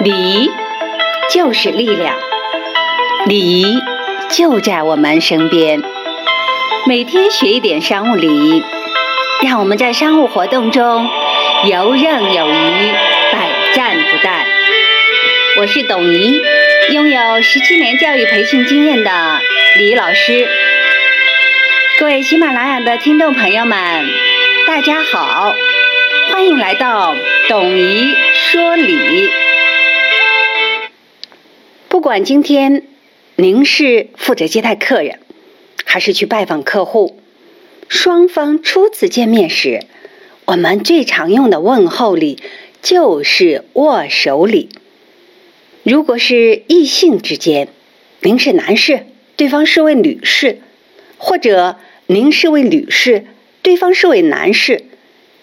礼仪就是力量，礼仪就在我们身边。每天学一点商务礼仪，让我们在商务活动中游刃有余、百战不殆。我是董怡，拥有十七年教育培训经验的李老师。各位喜马拉雅的听众朋友们，大家好，欢迎来到董怡说礼。不管今天您是负责接待客人，还是去拜访客户，双方初次见面时，我们最常用的问候礼就是握手礼。如果是异性之间，您是男士，对方是位女士，或者您是位女士，对方是位男士，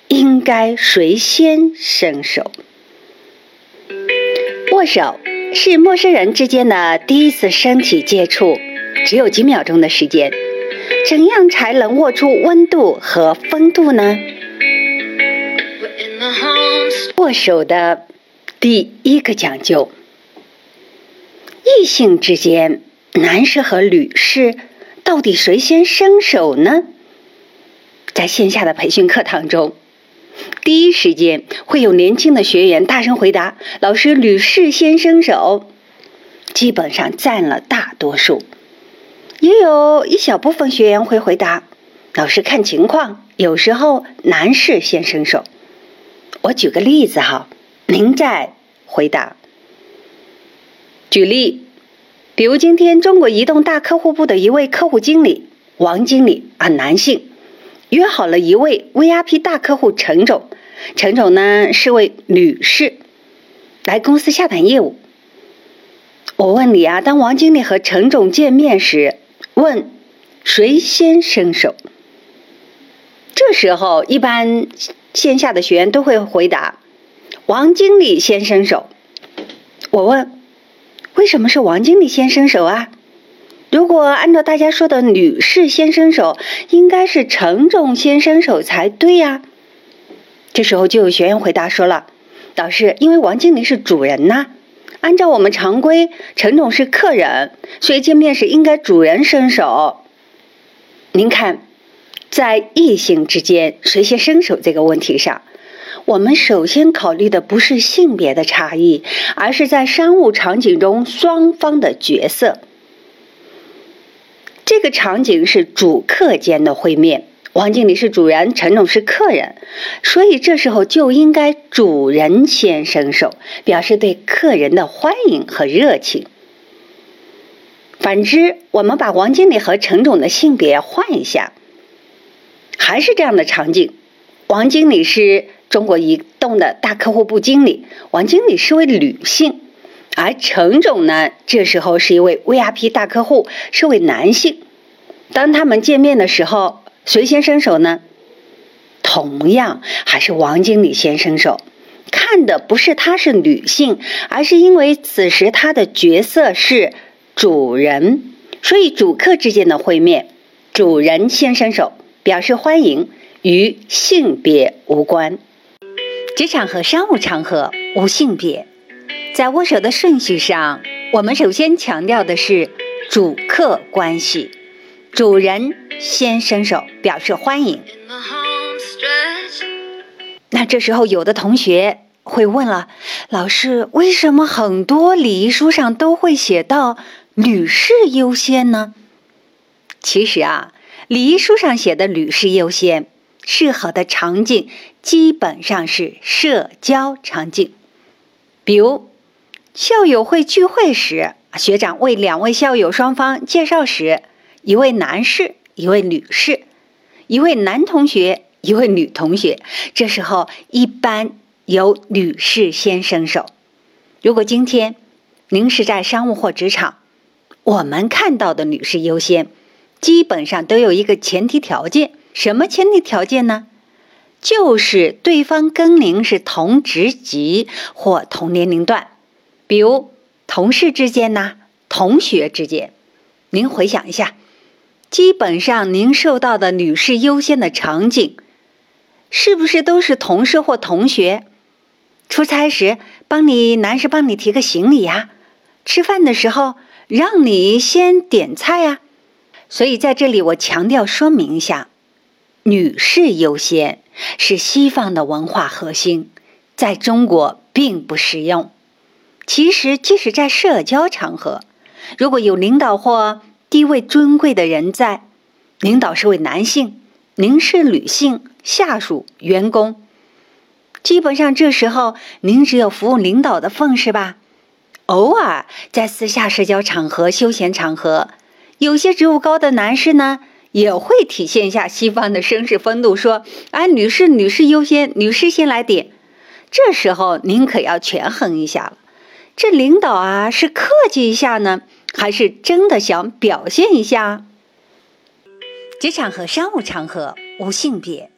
应该谁先伸手？握手。是陌生人之间的第一次身体接触，只有几秒钟的时间，怎样才能握出温度和风度呢？握手的第一个讲究，异性之间，男士和女士到底谁先伸手呢？在线下的培训课堂中。第一时间会有年轻的学员大声回答：“老师，女士先伸手。”基本上占了大多数，也有一小部分学员会回答：“老师看情况，有时候男士先伸手。”我举个例子哈，您再回答。举例，比如今天中国移动大客户部的一位客户经理王经理啊，男性。约好了一位 VIP 大客户陈总，陈总呢是位女士，来公司洽谈业务。我问你啊，当王经理和陈总见面时，问谁先伸手？这时候一般线下的学员都会回答王经理先伸手。我问为什么是王经理先伸手啊？如果按照大家说的，女士先伸手，应该是陈总先伸手才对呀。这时候就有学员回答说了：“老师，因为王经理是主人呐，按照我们常规，陈总是客人，所以见面时应该主人伸手。”您看，在异性之间谁先伸手这个问题上，我们首先考虑的不是性别的差异，而是在商务场景中双方的角色。这个场景是主客间的会面，王经理是主人，陈总是客人，所以这时候就应该主人先伸手，表示对客人的欢迎和热情。反之，我们把王经理和陈总的性别换一下，还是这样的场景：王经理是中国移动的大客户部经理，王经理是位女性。而陈总呢，这时候是一位 VIP 大客户，是位男性。当他们见面的时候，谁先伸手呢？同样还是王经理先伸手。看的不是她是女性，而是因为此时她的角色是主人，所以主客之间的会面，主人先伸手表示欢迎，与性别无关。职场和商务场合无性别。在握手的顺序上，我们首先强调的是主客关系，主人先伸手表示欢迎。那这时候，有的同学会问了：老师，为什么很多礼仪书上都会写到女士优先呢？其实啊，礼仪书上写的女士优先，适合的场景基本上是社交场景，比如。校友会聚会时，学长为两位校友双方介绍时，一位男士，一位女士，一位男同学，一位女同学。这时候一般由女士先伸手。如果今天您是在商务或职场，我们看到的女士优先，基本上都有一个前提条件。什么前提条件呢？就是对方跟您是同职级或同年龄段。比如同事之间呐，同学之间，您回想一下，基本上您受到的女士优先的场景，是不是都是同事或同学？出差时帮你男士帮你提个行李呀，吃饭的时候让你先点菜呀。所以在这里我强调说明一下，女士优先是西方的文化核心，在中国并不实用。其实，即使在社交场合，如果有领导或地位尊贵的人在，领导是位男性，您是女性，下属、员工。基本上这时候，您只有服务领导的份是吧？偶尔在私下社交场合、休闲场合，有些职务高的男士呢，也会体现一下西方的绅士风度，说：“哎，女士，女士优先，女士先来点。”这时候您可要权衡一下了，这领导啊，是客气一下呢，还是真的想表现一下？职场和商务场合无性别，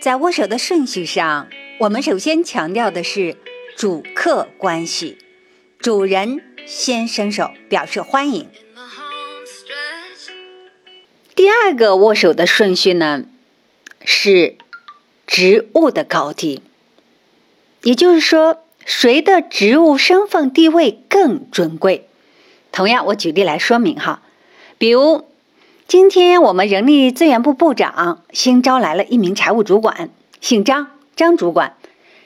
在握手的顺序上。我们首先强调的是主客关系，主人先伸手表示欢迎。第二个握手的顺序呢是职务的高低，也就是说谁的职务身份地位更尊贵。同样，我举例来说明哈，比如今天我们人力资源部部长新招来了一名财务主管，姓张。张主管，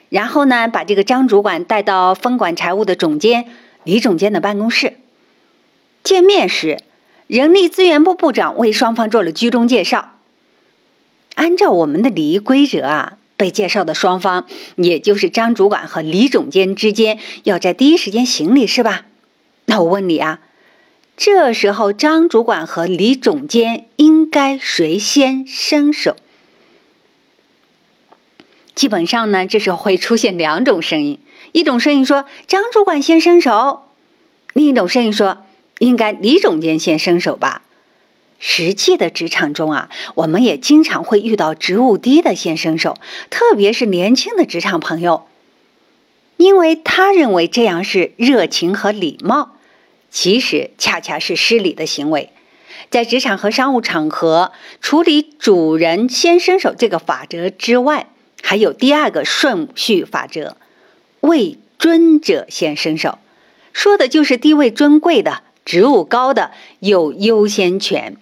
然后呢，把这个张主管带到分管财务的总监李总监的办公室。见面时，人力资源部部长为双方做了居中介绍。按照我们的礼仪规则啊，被介绍的双方，也就是张主管和李总监之间，要在第一时间行礼，是吧？那我问你啊，这时候张主管和李总监应该谁先伸手？基本上呢，这时候会出现两种声音：一种声音说张主管先伸手，另一种声音说应该李总监先伸手吧。实际的职场中啊，我们也经常会遇到职务低的先伸手，特别是年轻的职场朋友，因为他认为这样是热情和礼貌，其实恰恰是失礼的行为。在职场和商务场合处理主人先伸手这个法则之外。还有第二个顺序法则，位尊者先伸手，说的就是地位尊贵的、职务高的有优先权。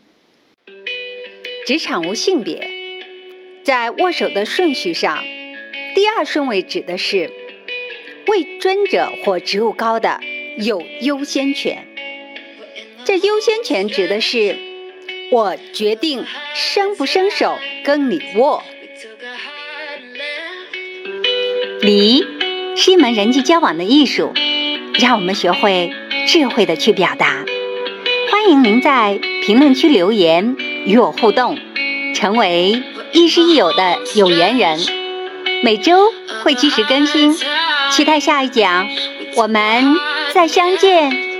职场无性别，在握手的顺序上，第二顺位指的是位尊者或职务高的有优先权。这优先权指的是我决定伸不伸手跟你握。礼是一门人际交往的艺术，让我们学会智慧的去表达。欢迎您在评论区留言与我互动，成为亦师亦友的有缘人。每周会及时更新，期待下一讲，我们再相见。